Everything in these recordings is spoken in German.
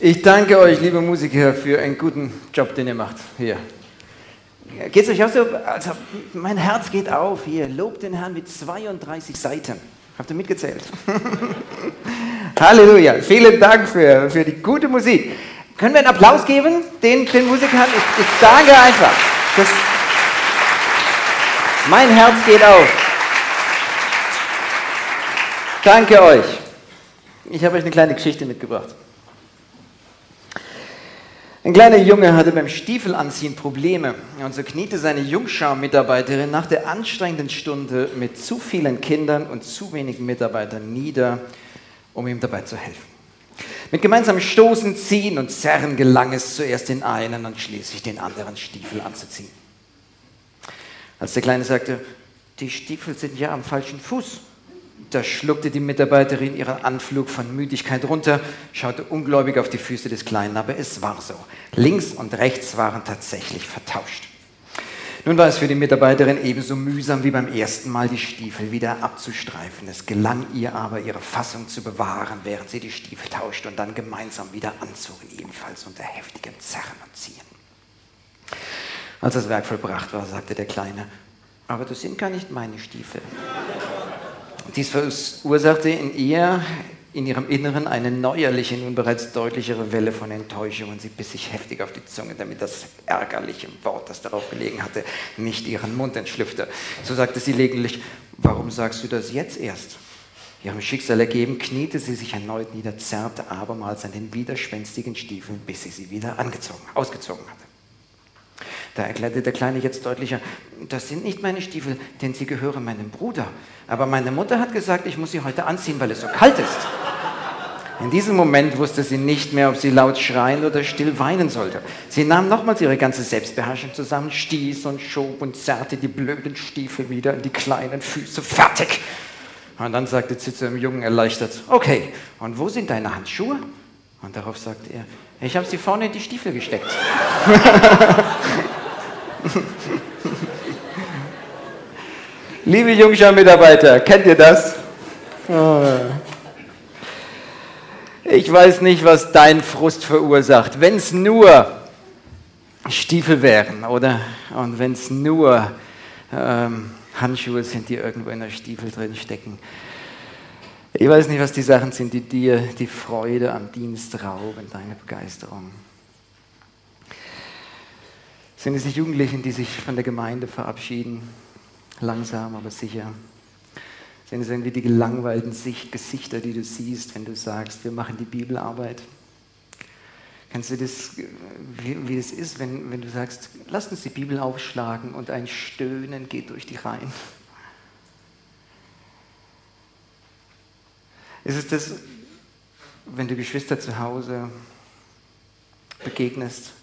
Ich danke euch, liebe Musiker, für einen guten Job, den ihr macht hier. Geht es euch auch so? Also, mein Herz geht auf hier. Lobt den Herrn mit 32 Seiten. Habt ihr mitgezählt? Halleluja. Vielen Dank für, für die gute Musik. Können wir einen Applaus geben den, den Musikern? Ich, ich danke einfach. Das, mein Herz geht auf. Danke euch. Ich habe euch eine kleine Geschichte mitgebracht. Ein kleiner Junge hatte beim Stiefelanziehen Probleme und so kniete seine Jungschar-Mitarbeiterin nach der anstrengenden Stunde mit zu vielen Kindern und zu wenigen Mitarbeitern nieder, um ihm dabei zu helfen. Mit gemeinsamem Stoßen, Ziehen und Zerren gelang es zuerst den einen und schließlich den anderen Stiefel anzuziehen. Als der Kleine sagte, die Stiefel sind ja am falschen Fuß, da schluckte die Mitarbeiterin ihren Anflug von Müdigkeit runter, schaute ungläubig auf die Füße des Kleinen, aber es war so. Links und rechts waren tatsächlich vertauscht. Nun war es für die Mitarbeiterin ebenso mühsam wie beim ersten Mal, die Stiefel wieder abzustreifen. Es gelang ihr aber, ihre Fassung zu bewahren, während sie die Stiefel tauschte und dann gemeinsam wieder anzogen, ebenfalls unter heftigem Zerren und Ziehen. Als das Werk vollbracht war, sagte der Kleine, aber das sind gar nicht meine Stiefel. Dies verursachte in ihr, in ihrem Inneren eine neuerliche, nun bereits deutlichere Welle von Enttäuschung und sie biss sich heftig auf die Zunge, damit das ärgerliche Wort, das darauf gelegen hatte, nicht ihren Mund entschlüpfte. So sagte sie lediglich, warum sagst du das jetzt erst? Ihrem Schicksal ergeben, kniete sie sich erneut nieder, zerrte abermals an den widerspenstigen Stiefeln, bis sie sie wieder angezogen, ausgezogen hatte. Da erklärte der Kleine jetzt deutlicher, das sind nicht meine Stiefel, denn sie gehören meinem Bruder. Aber meine Mutter hat gesagt, ich muss sie heute anziehen, weil es so kalt ist. In diesem Moment wusste sie nicht mehr, ob sie laut schreien oder still weinen sollte. Sie nahm nochmals ihre ganze Selbstbeherrschung zusammen, stieß und schob und zerrte die blöden Stiefel wieder in die kleinen Füße. Fertig! Und dann sagte sie zu dem Jungen erleichtert, okay, und wo sind deine Handschuhe? Und darauf sagte er, ich habe sie vorne in die Stiefel gesteckt. Liebe Jungschar-Mitarbeiter, kennt ihr das? Ich weiß nicht, was dein Frust verursacht. Wenn es nur Stiefel wären, oder? Und wenn es nur ähm, Handschuhe sind, die irgendwo in der Stiefel drin stecken. Ich weiß nicht, was die Sachen sind, die dir die Freude am Dienst rauben, deine Begeisterung. Sind es die Jugendlichen, die sich von der Gemeinde verabschieden? Langsam, aber sicher. Sind es irgendwie die gelangweilten Gesichter, die du siehst, wenn du sagst, wir machen die Bibelarbeit? Kennst du das, wie, wie das ist, wenn, wenn du sagst, lass uns die Bibel aufschlagen und ein Stöhnen geht durch die Reihen? Ist es das, wenn du Geschwister zu Hause begegnest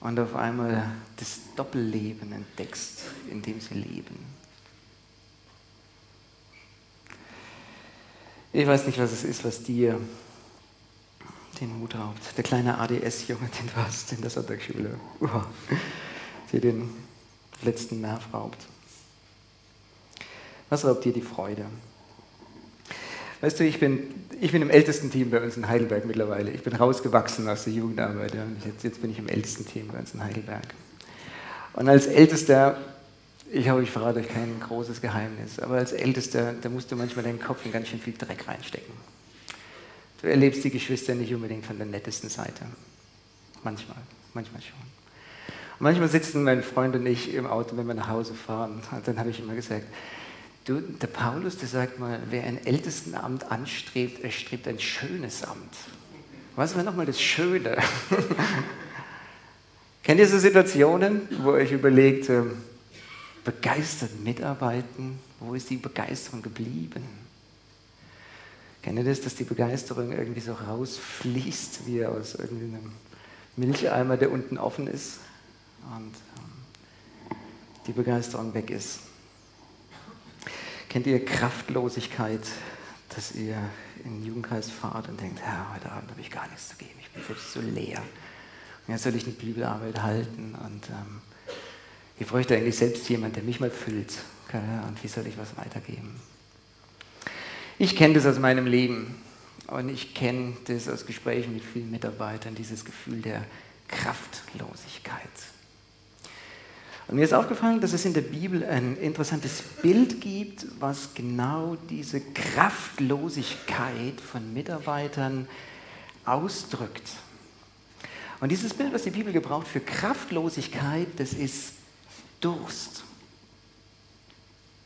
und auf einmal das Doppelleben entdeckst, in dem sie leben. Ich weiß nicht, was es ist, was dir den Mut raubt. Der kleine ADS-Junge, den du hast in der Sonntagsschule, dir den letzten Nerv raubt. Was raubt dir die Freude? Weißt du, ich bin, ich bin im ältesten Team bei uns in Heidelberg mittlerweile. Ich bin rausgewachsen aus der Jugendarbeit und jetzt, jetzt bin ich im ältesten Team bei uns in Heidelberg. Und als Ältester, ich habe, ich verrate euch kein großes Geheimnis, aber als Ältester, da musst du manchmal deinen Kopf in ganz schön viel Dreck reinstecken. Du erlebst die Geschwister nicht unbedingt von der nettesten Seite. Manchmal, manchmal schon. Manchmal sitzen mein Freund und ich im Auto, wenn wir nach Hause fahren. Und dann habe ich immer gesagt, Du, der Paulus, der sagt mal, wer ein Ältestenamt anstrebt, er strebt ein schönes Amt. Was war nochmal das Schöne? Kennt ihr so Situationen, wo ihr euch überlegt, ähm, begeistert mitarbeiten, wo ist die Begeisterung geblieben? Kennt ihr das, dass die Begeisterung irgendwie so rausfließt, wie aus irgendeinem Milcheimer, der unten offen ist und ähm, die Begeisterung weg ist? Kennt ihr Kraftlosigkeit, dass ihr in den Jugendkreis fahrt und denkt, Herr, heute Abend habe ich gar nichts zu geben, ich bin selbst so leer. Und jetzt soll ich eine Bibelarbeit halten und ähm, ich bräuchte eigentlich selbst jemanden, der mich mal füllt. Okay? Und wie soll ich was weitergeben? Ich kenne das aus meinem Leben. Und ich kenne das aus Gesprächen mit vielen Mitarbeitern, dieses Gefühl der Kraftlosigkeit. Und mir ist aufgefallen, dass es in der Bibel ein interessantes Bild gibt, was genau diese Kraftlosigkeit von Mitarbeitern ausdrückt. Und dieses Bild, was die Bibel gebraucht für Kraftlosigkeit, das ist Durst.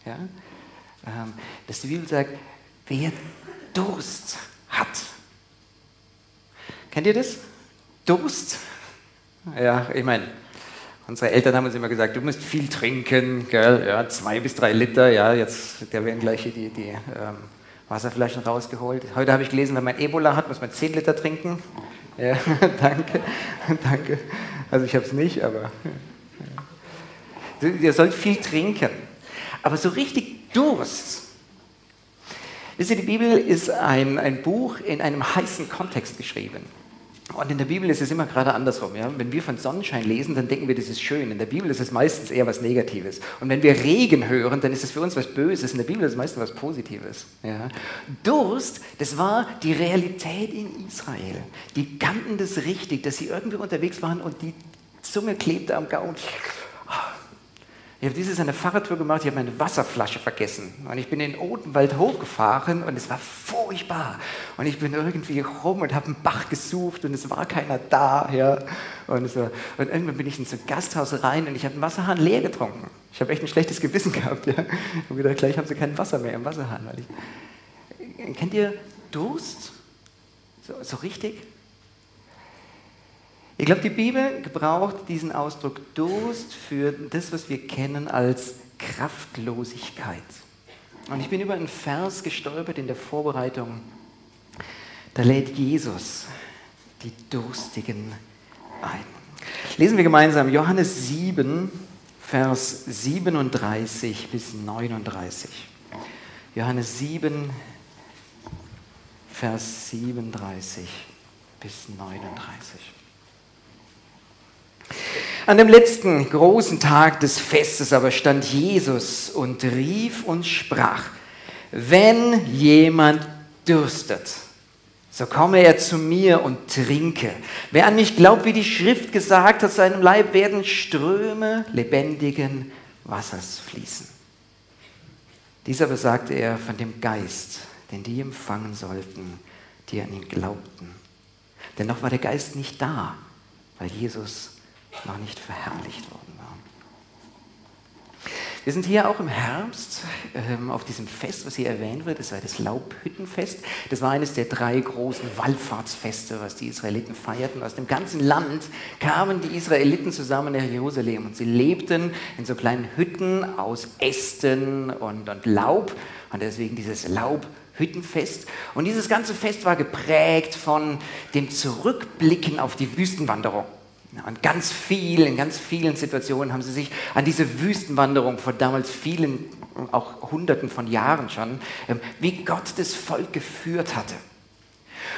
Ja? Ähm, dass die Bibel sagt, wer Durst hat. Kennt ihr das? Durst? Ja, ich meine, unsere Eltern haben uns immer gesagt, du musst viel trinken, gell? Ja, zwei bis drei Liter, ja, jetzt, der werden gleich die, die ähm, Wasserflaschen rausgeholt. Heute habe ich gelesen, wenn man Ebola hat, muss man zehn Liter trinken. Ja, danke, danke. Also ich habe es nicht, aber ihr sollt viel trinken. Aber so richtig Durst. Wisst ihr, die Bibel ist ein, ein Buch in einem heißen Kontext geschrieben. Und in der Bibel ist es immer gerade andersrum. Ja? Wenn wir von Sonnenschein lesen, dann denken wir, das ist schön. In der Bibel ist es meistens eher was Negatives. Und wenn wir Regen hören, dann ist es für uns was Böses. In der Bibel ist es meistens was Positives. Ja? Durst, das war die Realität in Israel. Die kannten das richtig, dass sie irgendwie unterwegs waren und die Zunge klebte am Gaumen. Ich habe dieses eine Fahrradtour gemacht, ich habe meine Wasserflasche vergessen. Und ich bin in den Odenwald hochgefahren und es war furchtbar. Und ich bin irgendwie rum und habe einen Bach gesucht und es war keiner da. Ja. Und, so. und irgendwann bin ich in so ein Gasthaus rein und ich habe den Wasserhahn leer getrunken. Ich habe echt ein schlechtes Gewissen gehabt. Ja. Und wieder gleich haben sie kein Wasser mehr im Wasserhahn. Weil ich, kennt ihr Durst? So, so richtig? Ich glaube, die Bibel gebraucht diesen Ausdruck Durst für das, was wir kennen als Kraftlosigkeit. Und ich bin über einen Vers gestolpert in der Vorbereitung. Da lädt Jesus die Durstigen ein. Lesen wir gemeinsam Johannes 7, Vers 37 bis 39. Johannes 7, Vers 37 bis 39. An dem letzten großen Tag des Festes aber stand Jesus und rief und sprach, wenn jemand dürstet, so komme er zu mir und trinke. Wer an mich glaubt, wie die Schrift gesagt hat, seinem Leib werden Ströme lebendigen Wassers fließen. Dies aber sagte er von dem Geist, den die empfangen sollten, die an ihn glaubten. Denn noch war der Geist nicht da, weil Jesus noch nicht verherrlicht worden war. Wir sind hier auch im Herbst ähm, auf diesem Fest, was hier erwähnt wird. Das war das Laubhüttenfest. Das war eines der drei großen Wallfahrtsfeste, was die Israeliten feierten. Aus dem ganzen Land kamen die Israeliten zusammen nach Jerusalem und sie lebten in so kleinen Hütten aus Ästen und, und Laub. Und deswegen dieses Laubhüttenfest. Und dieses ganze Fest war geprägt von dem Zurückblicken auf die Wüstenwanderung. Und ganz viel, in ganz vielen Situationen haben sie sich an diese Wüstenwanderung vor damals vielen, auch Hunderten von Jahren schon, ähm, wie Gott das Volk geführt hatte.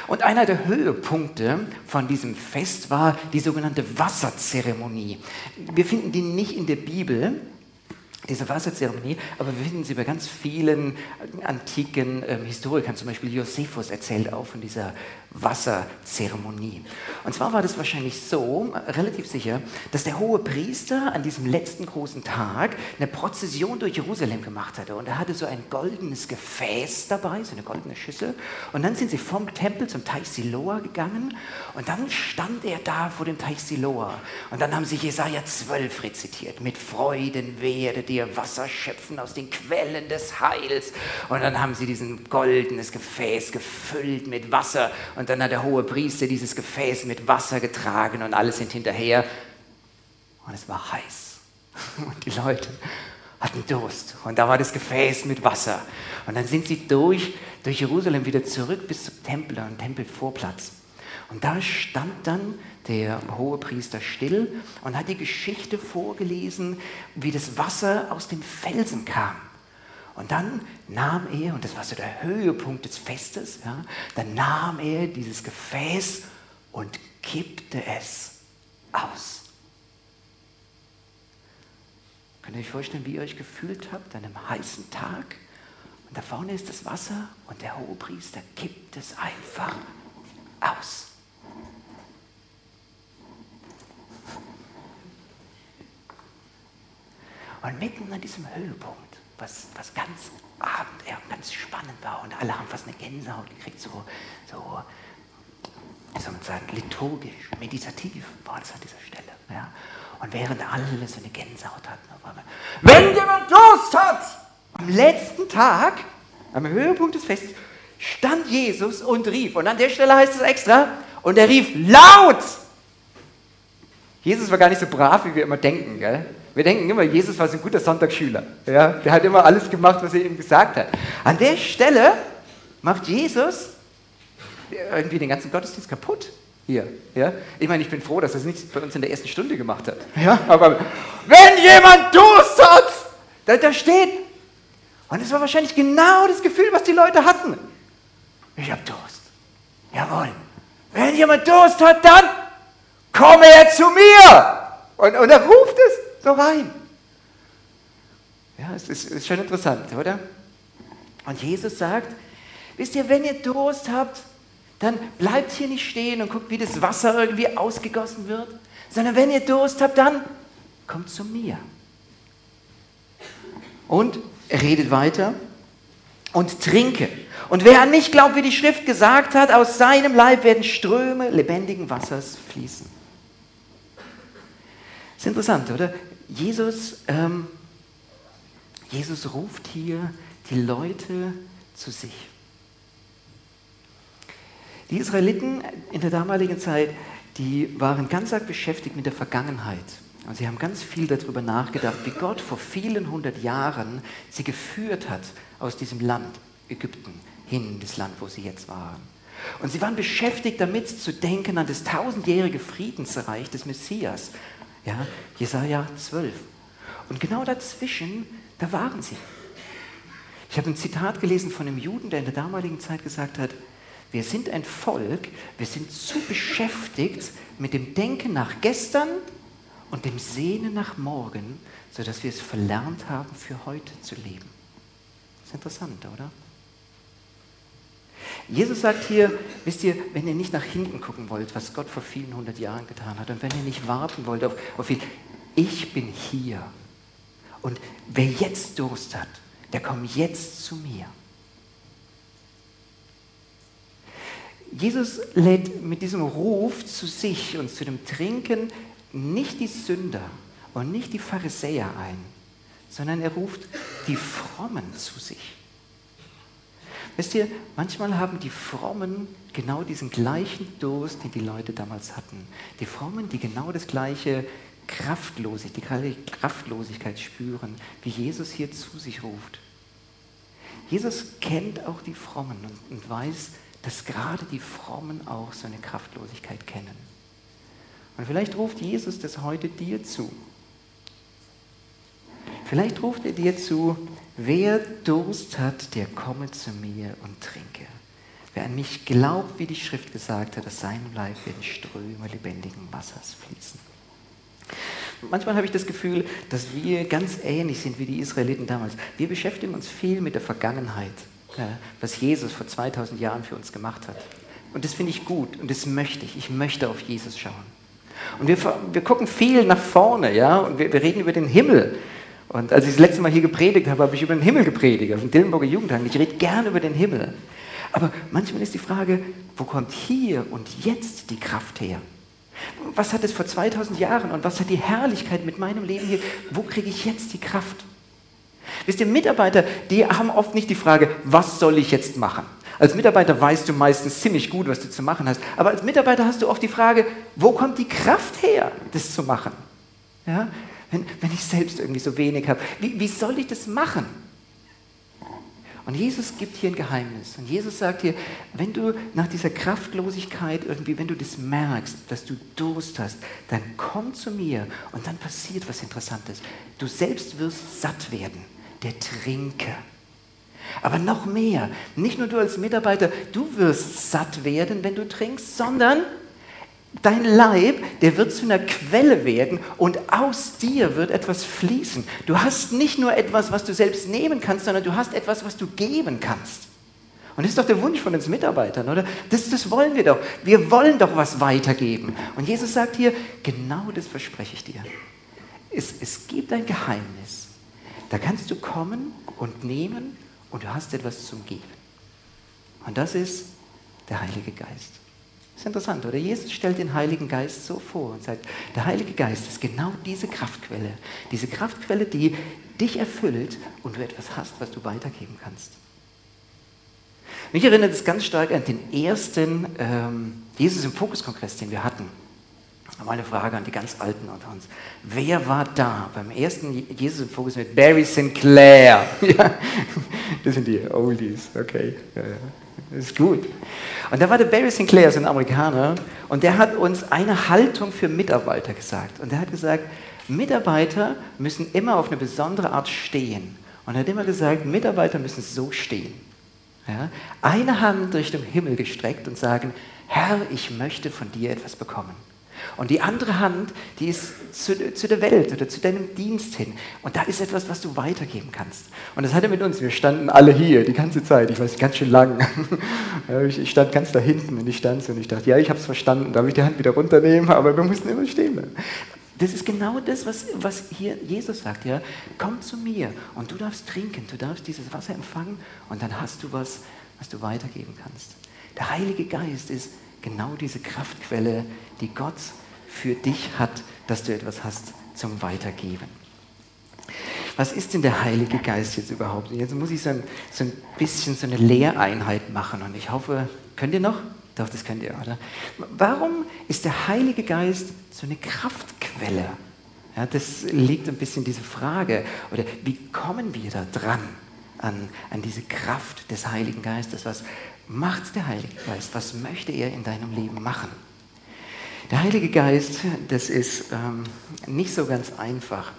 Und einer der Höhepunkte von diesem Fest war die sogenannte Wasserzeremonie. Wir finden die nicht in der Bibel, diese Wasserzeremonie, aber wir finden sie bei ganz vielen antiken ähm, Historikern, zum Beispiel Josephus erzählt auch von dieser Wasserzeremonie. Und zwar war das wahrscheinlich so, relativ sicher, dass der hohe Priester an diesem letzten großen Tag eine Prozession durch Jerusalem gemacht hatte. Und er hatte so ein goldenes Gefäß dabei, so eine goldene Schüssel. Und dann sind sie vom Tempel zum Teich Siloa gegangen. Und dann stand er da vor dem Teich Siloa. Und dann haben sie Jesaja 12 rezitiert. Mit Freuden werdet ihr Wasser schöpfen aus den Quellen des Heils. Und dann haben sie diesen goldenes Gefäß gefüllt mit Wasser. Und und dann hat der hohe Priester dieses Gefäß mit Wasser getragen und alle sind hinterher. Und es war heiß. Und die Leute hatten Durst. Und da war das Gefäß mit Wasser. Und dann sind sie durch, durch Jerusalem wieder zurück bis zum Tempel, am Tempelvorplatz. Und da stand dann der hohe Priester still und hat die Geschichte vorgelesen, wie das Wasser aus dem Felsen kam. Und dann nahm er, und das war so der Höhepunkt des Festes, ja, dann nahm er dieses Gefäß und kippte es aus. Könnt ihr euch vorstellen, wie ihr euch gefühlt habt an einem heißen Tag? Und Da vorne ist das Wasser und der Hohepriester kippt es einfach aus. Und mitten an diesem Höhepunkt, was, was ganz ja, ganz spannend war und alle haben fast eine Gänsehaut gekriegt, so, so soll man sagen, liturgisch, meditativ war es an dieser Stelle. Ja. Und während alle so eine Gänsehaut hatten, auf einmal, wenn jemand Durst hat, am letzten Tag, am Höhepunkt des Festes, stand Jesus und rief. Und an der Stelle heißt es extra, und er rief laut. Jesus war gar nicht so brav, wie wir immer denken. Gell? Wir denken immer, Jesus war so ein guter Sonntagsschüler. Ja? Der hat immer alles gemacht, was er ihm gesagt hat. An der Stelle macht Jesus irgendwie den ganzen Gottesdienst kaputt. Hier, ja? Ich meine, ich bin froh, dass er es nicht bei uns in der ersten Stunde gemacht hat. Ja? Aber wenn jemand Durst hat, da, da steht, und es war wahrscheinlich genau das Gefühl, was die Leute hatten. Ich habe Durst. Jawohl. Wenn jemand Durst hat, dann komme er zu mir. Und, und er ruft es so rein. Ja, es ist, ist schon interessant, oder? Und Jesus sagt, wisst ihr, wenn ihr Durst habt, dann bleibt hier nicht stehen und guckt, wie das Wasser irgendwie ausgegossen wird, sondern wenn ihr Durst habt, dann kommt zu mir. Und er redet weiter und trinke. Und wer an mich glaubt, wie die Schrift gesagt hat, aus seinem Leib werden Ströme lebendigen Wassers fließen. Ist interessant, oder? Jesus, ähm, Jesus ruft hier die Leute zu sich. Die Israeliten in der damaligen Zeit, die waren ganz arg beschäftigt mit der Vergangenheit. Und sie haben ganz viel darüber nachgedacht, wie Gott vor vielen hundert Jahren sie geführt hat aus diesem Land, Ägypten, hin in das Land, wo sie jetzt waren. Und sie waren beschäftigt damit zu denken an das tausendjährige Friedensreich des Messias. Ja, Jesaja 12. Und genau dazwischen, da waren sie. Ich habe ein Zitat gelesen von einem Juden, der in der damaligen Zeit gesagt hat, wir sind ein Volk, wir sind zu beschäftigt mit dem Denken nach gestern und dem Sehnen nach morgen, sodass wir es verlernt haben, für heute zu leben. Das ist interessant, oder? Jesus sagt hier, wisst ihr, wenn ihr nicht nach hinten gucken wollt, was Gott vor vielen hundert Jahren getan hat, und wenn ihr nicht warten wollt auf, auf ihn, ich bin hier. Und wer jetzt Durst hat, der kommt jetzt zu mir. Jesus lädt mit diesem Ruf zu sich und zu dem Trinken nicht die Sünder und nicht die Pharisäer ein, sondern er ruft die Frommen zu sich. Wisst ihr, manchmal haben die Frommen genau diesen gleichen Durst, den die Leute damals hatten. Die Frommen, die genau das gleiche Kraftlosigkeit, die Kraftlosigkeit spüren, wie Jesus hier zu sich ruft. Jesus kennt auch die Frommen und, und weiß, dass gerade die Frommen auch so eine Kraftlosigkeit kennen. Und vielleicht ruft Jesus das heute dir zu. Vielleicht ruft er dir zu, wer Durst hat, der komme zu mir und trinke. Wer an mich glaubt, wie die Schrift gesagt hat, aus seinem Leib werden Ströme lebendigen Wassers fließen. Manchmal habe ich das Gefühl, dass wir ganz ähnlich sind wie die Israeliten damals. Wir beschäftigen uns viel mit der Vergangenheit, was Jesus vor 2000 Jahren für uns gemacht hat. Und das finde ich gut und das möchte ich. Ich möchte auf Jesus schauen. Und wir, wir gucken viel nach vorne, ja, und wir, wir reden über den Himmel. Und als ich das letzte Mal hier gepredigt habe, habe ich über den Himmel gepredigt, auf dem Dillenburger Jugendhagen. Ich rede gerne über den Himmel. Aber manchmal ist die Frage, wo kommt hier und jetzt die Kraft her? Was hat es vor 2000 Jahren und was hat die Herrlichkeit mit meinem Leben hier? Wo kriege ich jetzt die Kraft? Wisst ihr, Mitarbeiter, die haben oft nicht die Frage, was soll ich jetzt machen? Als Mitarbeiter weißt du meistens ziemlich gut, was du zu machen hast. Aber als Mitarbeiter hast du oft die Frage, wo kommt die Kraft her, das zu machen? Ja? Wenn, wenn ich selbst irgendwie so wenig habe, wie, wie soll ich das machen? Und Jesus gibt hier ein Geheimnis. Und Jesus sagt hier, wenn du nach dieser Kraftlosigkeit irgendwie, wenn du das merkst, dass du Durst hast, dann komm zu mir und dann passiert was Interessantes. Du selbst wirst satt werden, der Trinker. Aber noch mehr, nicht nur du als Mitarbeiter, du wirst satt werden, wenn du trinkst, sondern dein Leib, der wird zu einer Quelle werden und aus dir wird etwas fließen. Du hast nicht nur etwas, was du selbst nehmen kannst, sondern du hast etwas, was du geben kannst. Und das ist doch der Wunsch von uns Mitarbeitern, oder? Das, das wollen wir doch. Wir wollen doch was weitergeben. Und Jesus sagt hier, genau das verspreche ich dir. Es, es gibt ein Geheimnis. Da kannst du kommen und nehmen und du hast etwas zum Geben. Und das ist der Heilige Geist. Das ist interessant, oder? Jesus stellt den Heiligen Geist so vor und sagt, der Heilige Geist ist genau diese Kraftquelle. Diese Kraftquelle, die dich erfüllt und du etwas hast, was du weitergeben kannst. Mich erinnert es ganz stark an den ersten ähm, Jesus im Fokus-Kongress, den wir hatten. Mal eine Frage an die ganz Alten unter uns. Wer war da beim ersten Jesus im Fokus mit Barry Sinclair? ja, das sind die Oldies, okay. Ja, das ist gut. Und da war der Barry Sinclair, so ein Amerikaner, und der hat uns eine Haltung für Mitarbeiter gesagt. Und der hat gesagt, Mitarbeiter müssen immer auf eine besondere Art stehen. Und er hat immer gesagt, Mitarbeiter müssen so stehen. Ja? Eine Hand Richtung Himmel gestreckt und sagen, Herr, ich möchte von dir etwas bekommen. Und die andere Hand, die ist zu, zu, der Welt oder zu deinem Dienst hin. Und da ist etwas, was du weitergeben kannst. Und das hat er mit uns. Wir standen alle hier die ganze Zeit. Ich weiß, ganz schön lang. Ich stand ganz da hinten und ich stand so und ich dachte, ja, ich habe es verstanden. Darf ich die Hand wieder runternehmen? Aber wir mussten immer stehen. Das ist genau das, was, was hier Jesus sagt. Ja? Komm zu mir und du darfst trinken, du darfst dieses Wasser empfangen und dann hast du was, was du weitergeben kannst. Der Heilige Geist ist genau diese Kraftquelle, die Gott für dich hat, dass du etwas hast zum Weitergeben. Was ist denn der Heilige Geist jetzt überhaupt? Jetzt muss ich so ein, so ein bisschen so eine Lehreinheit machen und ich hoffe, könnt ihr noch? Doch, das könnt ihr, oder? Warum ist der Heilige Geist so eine Kraftquelle? Ja, das liegt ein bisschen diese Frage. Oder wie kommen wir da dran an, an diese Kraft des Heiligen Geistes? Was macht der Heilige Geist? Was möchte er in deinem Leben machen? Der Heilige Geist, das ist ähm, nicht so ganz einfach.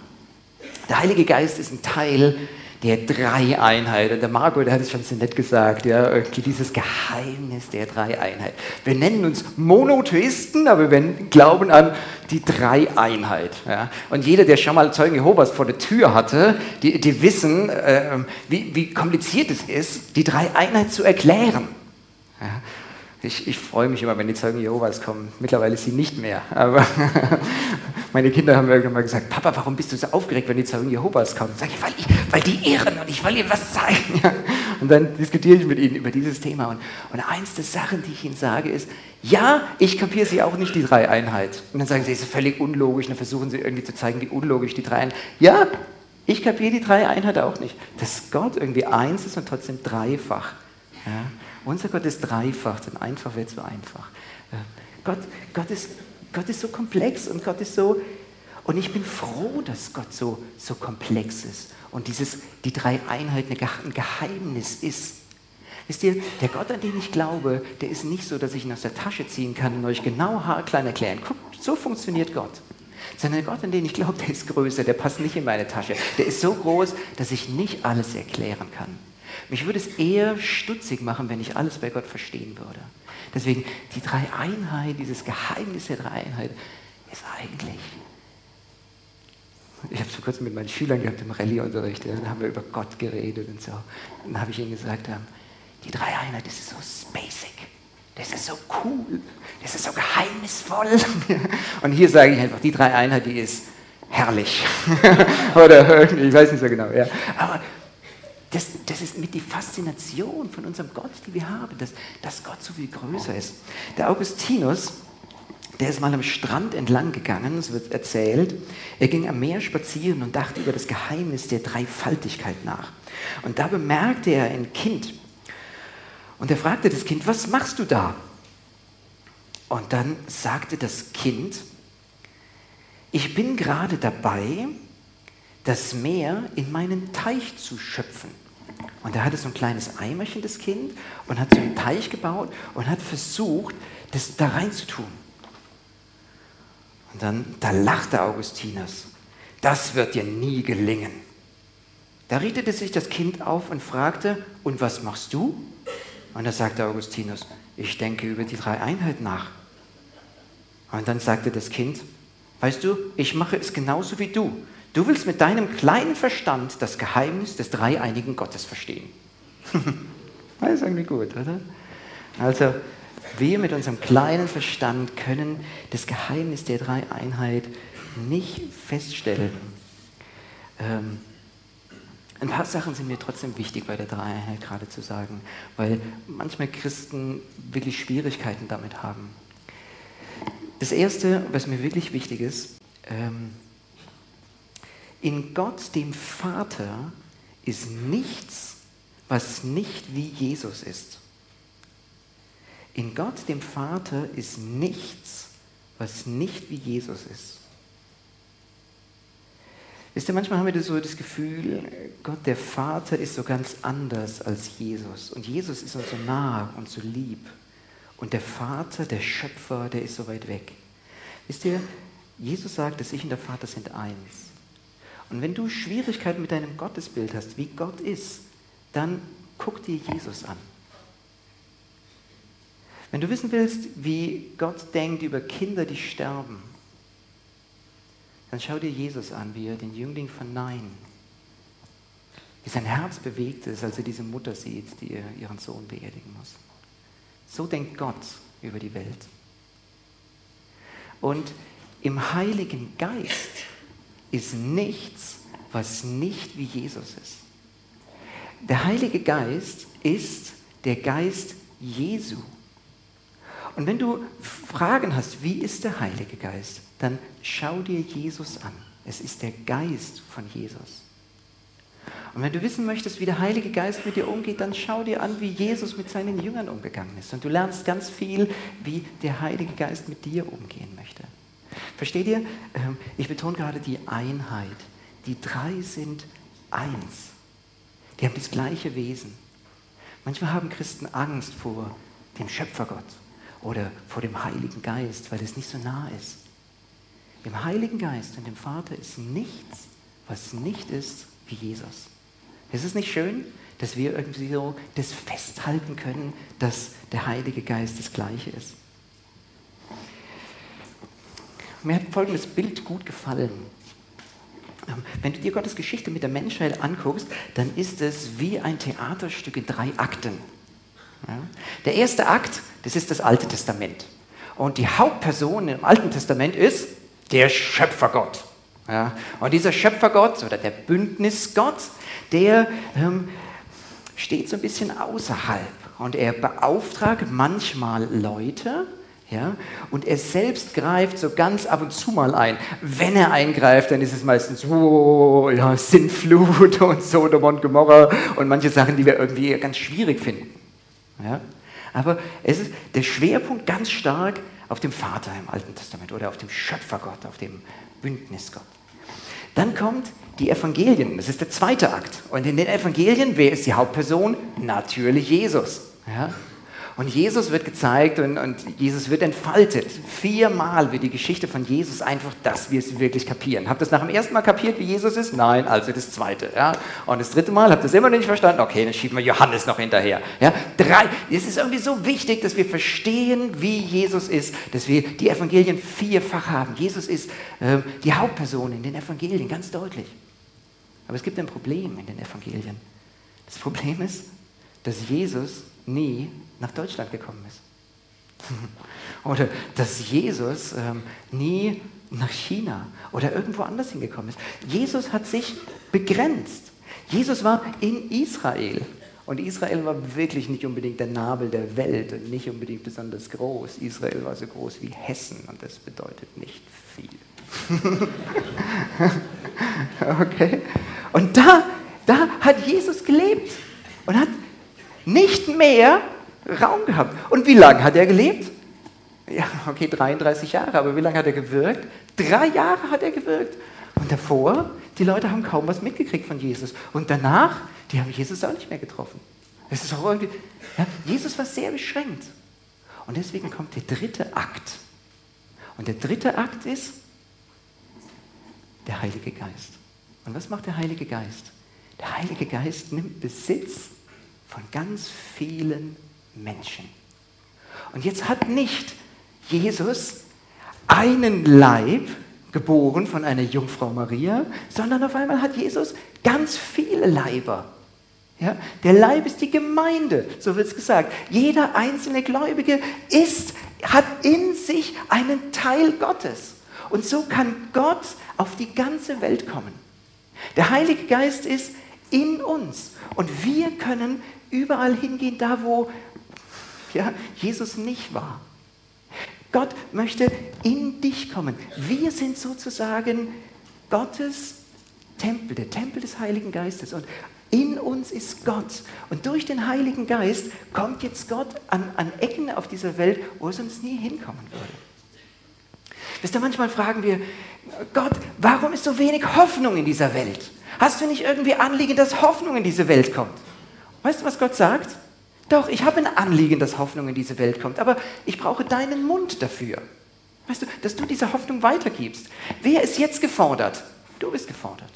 Der Heilige Geist ist ein Teil der Dreieinheit. Und der Marco, der hat es schon so nett gesagt, ja, dieses Geheimnis der Dreieinheit. Wir nennen uns Monotheisten, aber wir glauben an die Dreieinheit. Ja. Und jeder, der schon mal Zeugen Jehovas vor der Tür hatte, die, die wissen, äh, wie, wie kompliziert es ist, die Dreieinheit zu erklären. Ja. Ich, ich, freue mich immer, wenn die Zeugen Jehovas kommen. Mittlerweile ist sie nicht mehr. Aber meine Kinder haben irgendwann mal gesagt, Papa, warum bist du so aufgeregt, wenn die Zeugen Jehovas kommen? Sag ich, weil, ich, weil die ehren und ich will ihnen was zeigen. Ja. Und dann diskutiere ich mit ihnen über dieses Thema. Und, und eins der Sachen, die ich ihnen sage, ist, ja, ich kapiere sie auch nicht, die Dreieinheit. Und dann sagen sie, es ist völlig unlogisch. Und dann versuchen sie irgendwie zu zeigen, wie unlogisch die Dreieinheit Ja, ich kapiere die Dreieinheit auch nicht. Dass Gott irgendwie eins ist und trotzdem dreifach. Ja. Unser Gott ist dreifach, denn einfach wäre zu einfach. Äh, Gott, Gott, ist, Gott ist so komplex und Gott ist so. Und ich bin froh, dass Gott so, so komplex ist und dieses, die drei Einheiten ein Geheimnis ist. Wisst ihr, der Gott, an den ich glaube, der ist nicht so, dass ich ihn aus der Tasche ziehen kann und euch genau haarklein erklären. Guckt, so funktioniert Gott. Sondern der Gott, an den ich glaube, der ist größer, der passt nicht in meine Tasche. Der ist so groß, dass ich nicht alles erklären kann. Mich würde es eher stutzig machen, wenn ich alles bei Gott verstehen würde. Deswegen, die Dreieinheit, dieses Geheimnis der Dreieinheit, ist eigentlich. Ich habe es vor kurzem mit meinen Schülern gehabt im Rallye-Unterricht, ja, dann haben wir über Gott geredet und so. Dann habe ich ihnen gesagt, ähm, die Dreieinheit, das ist so spacig, das ist so cool, das ist so geheimnisvoll. und hier sage ich einfach, die Dreieinheit, die ist herrlich. Oder ich weiß nicht so genau. Ja. Aber das, das ist mit die Faszination von unserem Gott, die wir haben, dass, dass Gott so viel größer ist. Der Augustinus, der ist mal am Strand entlang gegangen, es wird erzählt. Er ging am Meer spazieren und dachte über das Geheimnis der Dreifaltigkeit nach. Und da bemerkte er ein Kind. Und er fragte das Kind, was machst du da? Und dann sagte das Kind, ich bin gerade dabei, das Meer in meinen Teich zu schöpfen. Und da hatte so ein kleines Eimerchen, das Kind, und hat so einen Teich gebaut und hat versucht, das da reinzutun. Und dann, da lachte Augustinus. Das wird dir nie gelingen. Da richtete sich das Kind auf und fragte, und was machst du? Und da sagte Augustinus, ich denke über die drei Einheiten nach. Und dann sagte das Kind, weißt du, ich mache es genauso wie du. Du willst mit deinem kleinen Verstand das Geheimnis des dreieinigen Gottes verstehen. das ist irgendwie gut, oder? Also, wir mit unserem kleinen Verstand können das Geheimnis der Dreieinheit nicht feststellen. Ähm, ein paar Sachen sind mir trotzdem wichtig bei der Dreieinheit gerade zu sagen, weil manchmal Christen wirklich Schwierigkeiten damit haben. Das Erste, was mir wirklich wichtig ist, ähm, in Gott, dem Vater, ist nichts, was nicht wie Jesus ist. In Gott, dem Vater, ist nichts, was nicht wie Jesus ist. Wisst ihr, manchmal haben wir so das Gefühl, Gott, der Vater, ist so ganz anders als Jesus. Und Jesus ist uns so nah und so lieb. Und der Vater, der Schöpfer, der ist so weit weg. Wisst ihr, Jesus sagt, dass ich und der Vater sind eins. Und wenn du Schwierigkeiten mit deinem Gottesbild hast, wie Gott ist, dann guck dir Jesus an. Wenn du wissen willst, wie Gott denkt über Kinder, die sterben, dann schau dir Jesus an, wie er den Jüngling verneint. Wie sein Herz bewegt ist, als er diese Mutter sieht, die ihren Sohn beerdigen muss. So denkt Gott über die Welt. Und im Heiligen Geist ist nichts, was nicht wie Jesus ist. Der Heilige Geist ist der Geist Jesu. Und wenn du Fragen hast, wie ist der Heilige Geist, dann schau dir Jesus an. Es ist der Geist von Jesus. Und wenn du wissen möchtest, wie der Heilige Geist mit dir umgeht, dann schau dir an, wie Jesus mit seinen Jüngern umgegangen ist. Und du lernst ganz viel, wie der Heilige Geist mit dir umgehen möchte. Versteht ihr? Ähm, ich betone gerade die Einheit. Die drei sind eins. Die haben das gleiche Wesen. Manchmal haben Christen Angst vor dem Schöpfergott oder vor dem Heiligen Geist, weil es nicht so nah ist. Im Heiligen Geist und dem Vater ist nichts, was nicht ist wie Jesus. Es ist nicht schön, dass wir irgendwie so das festhalten können, dass der Heilige Geist das Gleiche ist. Mir hat folgendes Bild gut gefallen. Ähm, wenn du dir Gottes Geschichte mit der Menschheit anguckst, dann ist es wie ein Theaterstück in drei Akten. Der erste Akt, das ist das Alte Testament. Und die Hauptperson im Alten Testament ist der Schöpfergott. Und dieser Schöpfergott oder der Bündnisgott, der ähm, steht so ein bisschen außerhalb. Und er beauftragt manchmal Leute, ja? Und er selbst greift so ganz ab und zu mal ein. Wenn er eingreift, dann ist es meistens oh, ja, Sinnflut und Sodom und Gomorra und manche Sachen, die wir irgendwie ganz schwierig finden. Ja? Aber es ist der Schwerpunkt ganz stark auf dem Vater im Alten Testament oder auf dem Schöpfergott, auf dem Bündnisgott. Dann kommt die Evangelien, das ist der zweite Akt. Und in den Evangelien, wer ist die Hauptperson? Natürlich Jesus. Ja? Und Jesus wird gezeigt und, und, Jesus wird entfaltet. Viermal wird die Geschichte von Jesus einfach, dass wir es wirklich kapieren. Habt ihr das nach dem ersten Mal kapiert, wie Jesus ist? Nein, also das zweite. Ja? Und das dritte Mal, habt ihr es immer noch nicht verstanden? Okay, dann schieben wir Johannes noch hinterher. Ja? Drei. Es ist irgendwie so wichtig, dass wir verstehen, wie Jesus ist, dass wir die Evangelien vierfach haben. Jesus ist äh, die Hauptperson in den Evangelien, ganz deutlich. Aber es gibt ein Problem in den Evangelien. Das Problem ist, dass Jesus nie nach Deutschland gekommen ist. oder dass Jesus ähm, nie nach China oder irgendwo anders hingekommen ist. Jesus hat sich begrenzt. Jesus war in Israel. Und Israel war wirklich nicht unbedingt der Nabel der Welt und nicht unbedingt besonders groß. Israel war so groß wie Hessen und das bedeutet nicht viel. okay? Und da, da hat Jesus gelebt und hat nicht mehr Raum gehabt. Und wie lange hat er gelebt? Ja, okay, 33 Jahre, aber wie lange hat er gewirkt? Drei Jahre hat er gewirkt. Und davor, die Leute haben kaum was mitgekriegt von Jesus. Und danach, die haben Jesus auch nicht mehr getroffen. Das ist auch irgendwie, ja, Jesus war sehr beschränkt. Und deswegen kommt der dritte Akt. Und der dritte Akt ist der Heilige Geist. Und was macht der Heilige Geist? Der Heilige Geist nimmt Besitz von ganz vielen Menschen. Und jetzt hat nicht Jesus einen Leib, geboren von einer Jungfrau Maria, sondern auf einmal hat Jesus ganz viele Leiber. Ja, der Leib ist die Gemeinde, so wird es gesagt. Jeder einzelne Gläubige ist, hat in sich einen Teil Gottes. Und so kann Gott auf die ganze Welt kommen. Der Heilige Geist ist in uns und wir können überall hingehen, da wo ja, Jesus nicht war. Gott möchte in dich kommen. Wir sind sozusagen Gottes Tempel, der Tempel des Heiligen Geistes. Und in uns ist Gott. Und durch den Heiligen Geist kommt jetzt Gott an, an Ecken auf dieser Welt, wo er sonst nie hinkommen würde. Wisst ihr, manchmal fragen wir, Gott, warum ist so wenig Hoffnung in dieser Welt? Hast du nicht irgendwie Anliegen, dass Hoffnung in diese Welt kommt? Weißt du, was Gott sagt? Doch, ich habe ein Anliegen, dass Hoffnung in diese Welt kommt, aber ich brauche deinen Mund dafür. Weißt du, dass du diese Hoffnung weitergibst. Wer ist jetzt gefordert? Du bist gefordert.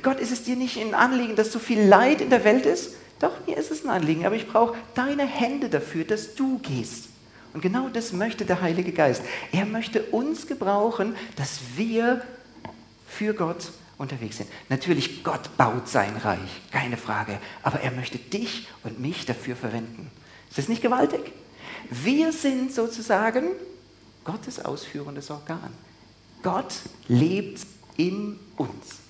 Gott, ist es dir nicht ein Anliegen, dass so viel Leid in der Welt ist? Doch, mir ist es ein Anliegen, aber ich brauche deine Hände dafür, dass du gehst. Und genau das möchte der Heilige Geist. Er möchte uns gebrauchen, dass wir für Gott unterwegs sind. Natürlich, Gott baut sein Reich, keine Frage, aber er möchte dich und mich dafür verwenden. Ist das nicht gewaltig? Wir sind sozusagen Gottes ausführendes Organ. Gott lebt in uns.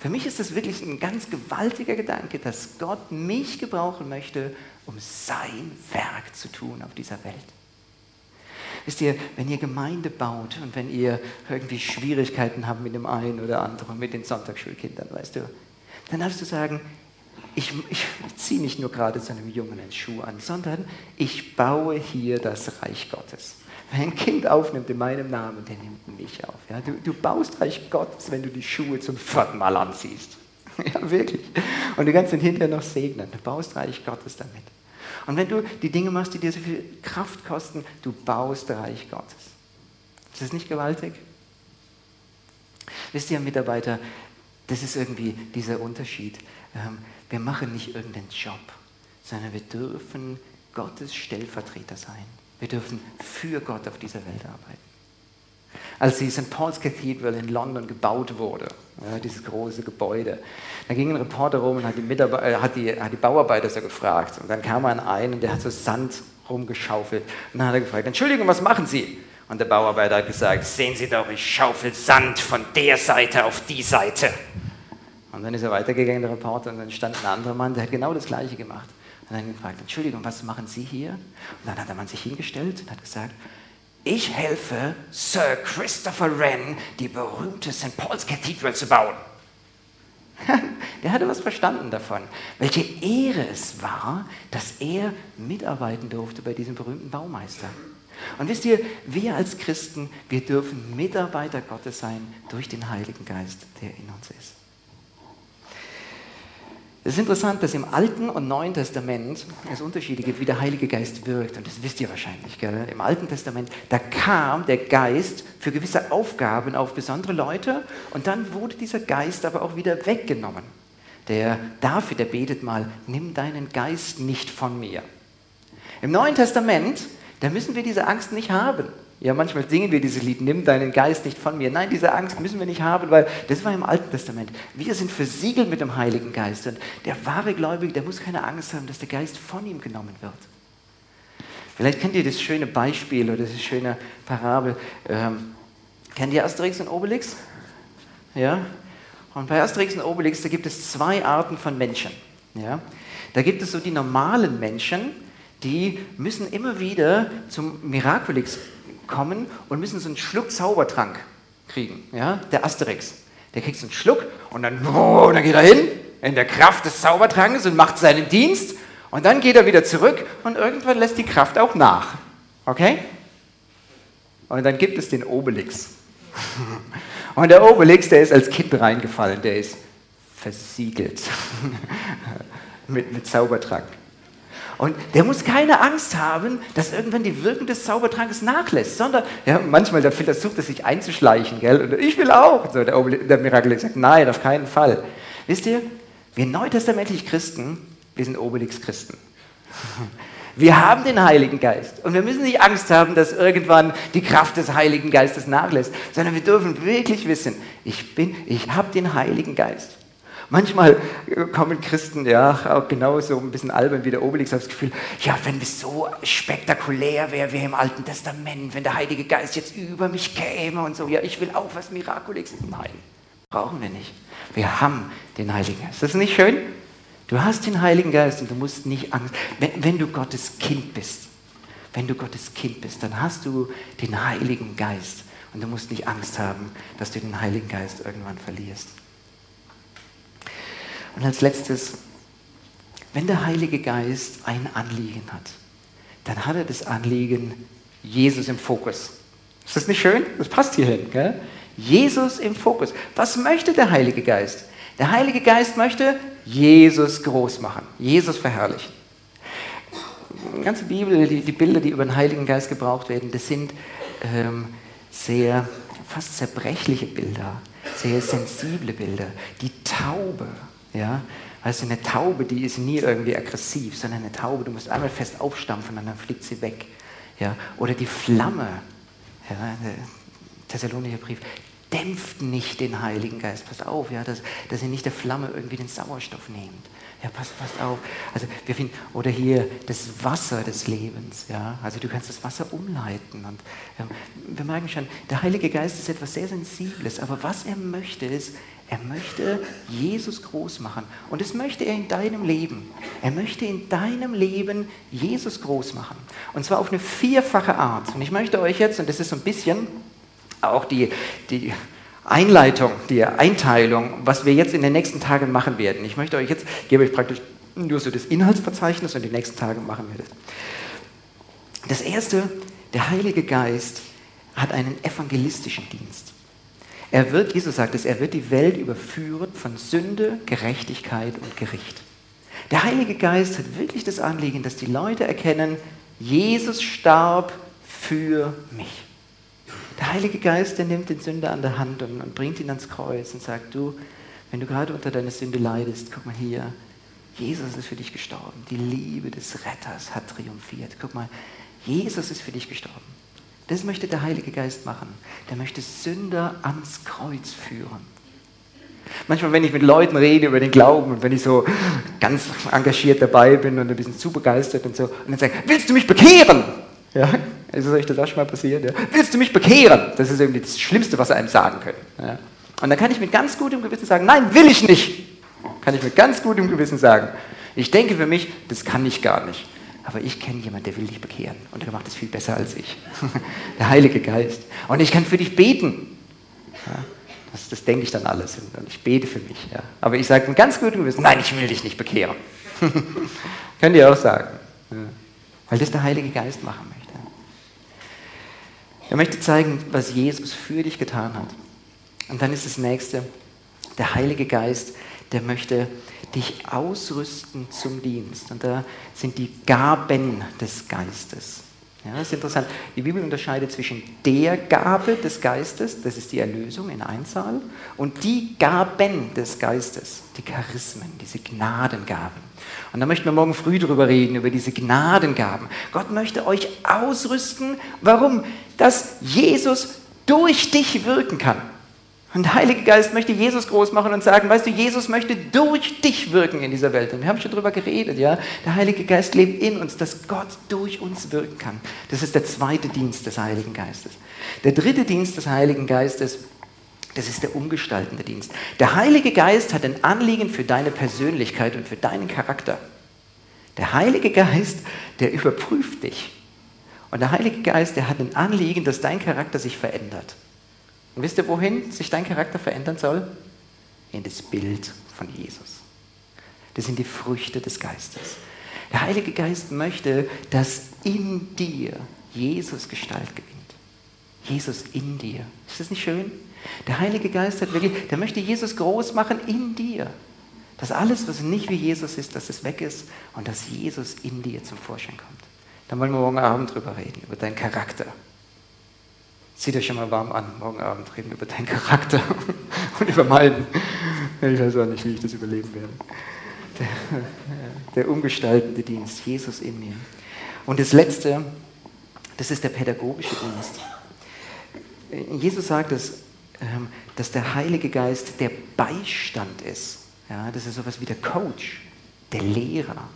Für mich ist das wirklich ein ganz gewaltiger Gedanke, dass Gott mich gebrauchen möchte, um sein Werk zu tun auf dieser Welt. Wisst ihr, wenn ihr Gemeinde baut und wenn ihr irgendwie Schwierigkeiten habt mit dem einen oder anderen, mit den Sonntagsschulkindern, weißt du, dann darfst du sagen, ich, ich ziehe nicht nur gerade zu einem Jungen einen Schuh an, sondern ich baue hier das Reich Gottes. Wer ein Kind aufnimmt in meinem Namen, der nimmt mich auf. Ja? Du, du baust Reich Gottes, wenn du die Schuhe zum vierten Mal anziehst. Ja, wirklich. Und du kannst ihn hinterher noch segnen. Du baust Reich Gottes damit. Und wenn du die Dinge machst, die dir so viel Kraft kosten, du baust Reich Gottes. Ist das nicht gewaltig? Wisst ihr, Mitarbeiter, das ist irgendwie dieser Unterschied. Ähm, wir machen nicht irgendeinen Job, sondern wir dürfen Gottes Stellvertreter sein. Wir dürfen für Gott auf dieser Welt arbeiten als die St. Paul's Cathedral in London gebaut wurde, ja, dieses große Gebäude. Da ging ein Reporter rum und hat die, äh, hat die, hat die Bauarbeiter so gefragt. Und dann kam ein ein und der hat so Sand rumgeschaufelt. Und dann hat er gefragt, Entschuldigung, was machen Sie? Und der Bauarbeiter hat gesagt, sehen Sie doch, ich schaufel Sand von der Seite auf die Seite. Und dann ist er weitergegangen, der Reporter, und dann stand ein anderer Mann, der hat genau das Gleiche gemacht. Und dann hat er gefragt, Entschuldigung, was machen Sie hier? Und dann hat der Mann sich hingestellt und hat gesagt, ich helfe Sir Christopher Wren, die berühmte St. Paul's Cathedral zu bauen. Der hatte was verstanden davon, welche Ehre es war, dass er mitarbeiten durfte bei diesem berühmten Baumeister. Und wisst ihr, wir als Christen, wir dürfen Mitarbeiter Gottes sein durch den Heiligen Geist, der in uns ist. Es ist interessant, dass im Alten und Neuen Testament es Unterschiede gibt, wie der Heilige Geist wirkt. Und das wisst ihr wahrscheinlich. Gell? Im Alten Testament, da kam der Geist für gewisse Aufgaben auf besondere Leute und dann wurde dieser Geist aber auch wieder weggenommen. Der David, der betet mal, nimm deinen Geist nicht von mir. Im Neuen Testament, da müssen wir diese Angst nicht haben. Ja, manchmal singen wir dieses Lied, nimm deinen Geist nicht von mir. Nein, diese Angst müssen wir nicht haben, weil das war im Alten Testament. Wir sind versiegelt mit dem Heiligen Geist. Und der wahre Gläubige, der muss keine Angst haben, dass der Geist von ihm genommen wird. Vielleicht kennt ihr das schöne Beispiel oder das schöne Parabel. Ähm, kennt ihr Asterix und Obelix? Ja? Und bei Asterix und Obelix, da gibt es zwei Arten von Menschen. Ja? Da gibt es so die normalen Menschen, die müssen immer wieder zum Miraculix kommen und müssen so einen Schluck Zaubertrank kriegen. Ja? Der Asterix. Der kriegt so einen Schluck und dann, oh, dann geht er hin in der Kraft des Zaubertrankes und macht seinen Dienst. Und dann geht er wieder zurück und irgendwann lässt die Kraft auch nach. Okay? Und dann gibt es den Obelix. Und der Obelix, der ist als Kind reingefallen, der ist versiegelt mit, mit Zaubertrank. Und der muss keine Angst haben, dass irgendwann die Wirkung des Zaubertrankes nachlässt, sondern ja, manchmal der versucht er sich einzuschleichen, gell? Und ich will auch. So, der, der Mirakel sagt, nein, auf keinen Fall. Wisst ihr, wir neutestamentlich Christen, wir sind Obelix-Christen. Wir haben den Heiligen Geist. Und wir müssen nicht Angst haben, dass irgendwann die Kraft des Heiligen Geistes nachlässt, sondern wir dürfen wirklich wissen, ich bin, ich habe den Heiligen Geist. Manchmal kommen Christen, ja, auch genauso ein bisschen albern wie der Obelix, das Gefühl, ja, wenn es so spektakulär wäre wie im Alten Testament, wenn der Heilige Geist jetzt über mich käme und so, ja, ich will auch was Mirakuliges. Nein, brauchen wir nicht. Wir haben den Heiligen Geist. Das ist nicht schön? Du hast den Heiligen Geist und du musst nicht Angst. Wenn, wenn du Gottes Kind bist, wenn du Gottes Kind bist, dann hast du den Heiligen Geist und du musst nicht Angst haben, dass du den Heiligen Geist irgendwann verlierst. Und als letztes, wenn der Heilige Geist ein Anliegen hat, dann hat er das Anliegen Jesus im Fokus. Ist das nicht schön? Das passt hierhin. Gell? Jesus im Fokus. Was möchte der Heilige Geist? Der Heilige Geist möchte Jesus groß machen, Jesus verherrlichen. Die ganze Bibel, die, die Bilder, die über den Heiligen Geist gebraucht werden, das sind ähm, sehr, fast zerbrechliche Bilder, sehr sensible Bilder. Die Taube, ja, Weißt du, eine Taube, die ist nie irgendwie aggressiv, sondern eine Taube, du musst einmal fest aufstampfen und dann fliegt sie weg. Ja? Oder die Flamme, ja, der Thessalonischer Brief, dämpft nicht den Heiligen Geist. Passt auf, ja, dass, dass ihr nicht der Flamme irgendwie den Sauerstoff nehmt. Ja, passt, passt auf. Also wir finden, oder hier das Wasser des Lebens. Ja, also du kannst das Wasser umleiten. Und ja, wir merken schon, der Heilige Geist ist etwas sehr Sensibles. Aber was er möchte, ist, er möchte Jesus groß machen. Und das möchte er in deinem Leben. Er möchte in deinem Leben Jesus groß machen. Und zwar auf eine vierfache Art. Und ich möchte euch jetzt, und das ist so ein bisschen auch die, die Einleitung, die Einteilung, was wir jetzt in den nächsten Tagen machen werden. Ich möchte euch jetzt, gebe euch praktisch nur so das Inhaltsverzeichnis und die nächsten Tage machen wir das. Das erste, der Heilige Geist hat einen evangelistischen Dienst. Er wird, Jesus sagt es, er wird die Welt überführen von Sünde, Gerechtigkeit und Gericht. Der Heilige Geist hat wirklich das Anliegen, dass die Leute erkennen, Jesus starb für mich. Der Heilige Geist, der nimmt den Sünder an der Hand und, und bringt ihn ans Kreuz und sagt, du, wenn du gerade unter deiner Sünde leidest, guck mal hier, Jesus ist für dich gestorben. Die Liebe des Retters hat triumphiert. Guck mal, Jesus ist für dich gestorben. Das möchte der Heilige Geist machen. Der möchte Sünder ans Kreuz führen. Manchmal, wenn ich mit Leuten rede über den Glauben und wenn ich so ganz engagiert dabei bin und ein bisschen zu begeistert und so, und dann sage ich, willst du mich bekehren? Ja, ist euch das auch schon mal passiert? Ja? Willst du mich bekehren? Das ist irgendwie das Schlimmste, was sie einem sagen können. Ja? Und dann kann ich mit ganz gutem Gewissen sagen, nein, will ich nicht. Kann ich mit ganz gutem Gewissen sagen. Ich denke für mich, das kann ich gar nicht. Aber ich kenne jemanden, der will dich bekehren. Und der macht es viel besser als ich. der Heilige Geist. Und ich kann für dich beten. Ja? Das, das, denke ich dann alles. Und ich bete für mich. Ja? Aber ich sage mit ganz gutem Gewissen, nein, ich will dich nicht bekehren. Könnt ihr auch sagen. Ja? Weil das der Heilige Geist machen möchte. Er möchte zeigen, was Jesus für dich getan hat. Und dann ist das nächste, der Heilige Geist, der möchte dich ausrüsten zum Dienst. Und da sind die Gaben des Geistes. Ja, das ist interessant. Die Bibel unterscheidet zwischen der Gabe des Geistes, das ist die Erlösung in Einzahl, und die Gaben des Geistes, die Charismen, diese Gnadengaben. Und da möchten wir morgen früh drüber reden, über diese Gnadengaben. Gott möchte euch ausrüsten. Warum? Dass Jesus durch dich wirken kann. Und der Heilige Geist möchte Jesus groß machen und sagen, weißt du, Jesus möchte durch dich wirken in dieser Welt. Und wir haben schon darüber geredet, ja. Der Heilige Geist lebt in uns, dass Gott durch uns wirken kann. Das ist der zweite Dienst des Heiligen Geistes. Der dritte Dienst des Heiligen Geistes das ist der umgestaltende Dienst. Der Heilige Geist hat ein Anliegen für deine Persönlichkeit und für deinen Charakter. Der Heilige Geist, der überprüft dich. Und der Heilige Geist, der hat ein Anliegen, dass dein Charakter sich verändert. Und wisst ihr, wohin sich dein Charakter verändern soll? In das Bild von Jesus. Das sind die Früchte des Geistes. Der Heilige Geist möchte, dass in dir Jesus Gestalt gewinnt. Jesus in dir. Ist das nicht schön? Der Heilige Geist hat wirklich, der möchte Jesus groß machen in dir. Dass alles, was nicht wie Jesus ist, dass es weg ist und dass Jesus in dir zum Vorschein kommt. Dann wollen wir morgen Abend drüber reden, über deinen Charakter. Zieht euch schon mal warm an, morgen Abend reden wir über deinen Charakter und über meinen. Ich weiß auch nicht, wie ich das überleben werde. Der, der umgestaltende Dienst, Jesus in mir. Und das Letzte, das ist der pädagogische Dienst. Jesus sagt, dass, ähm, dass der Heilige Geist der Beistand ist. Ja, das ist sowas wie der Coach, der Lehrer.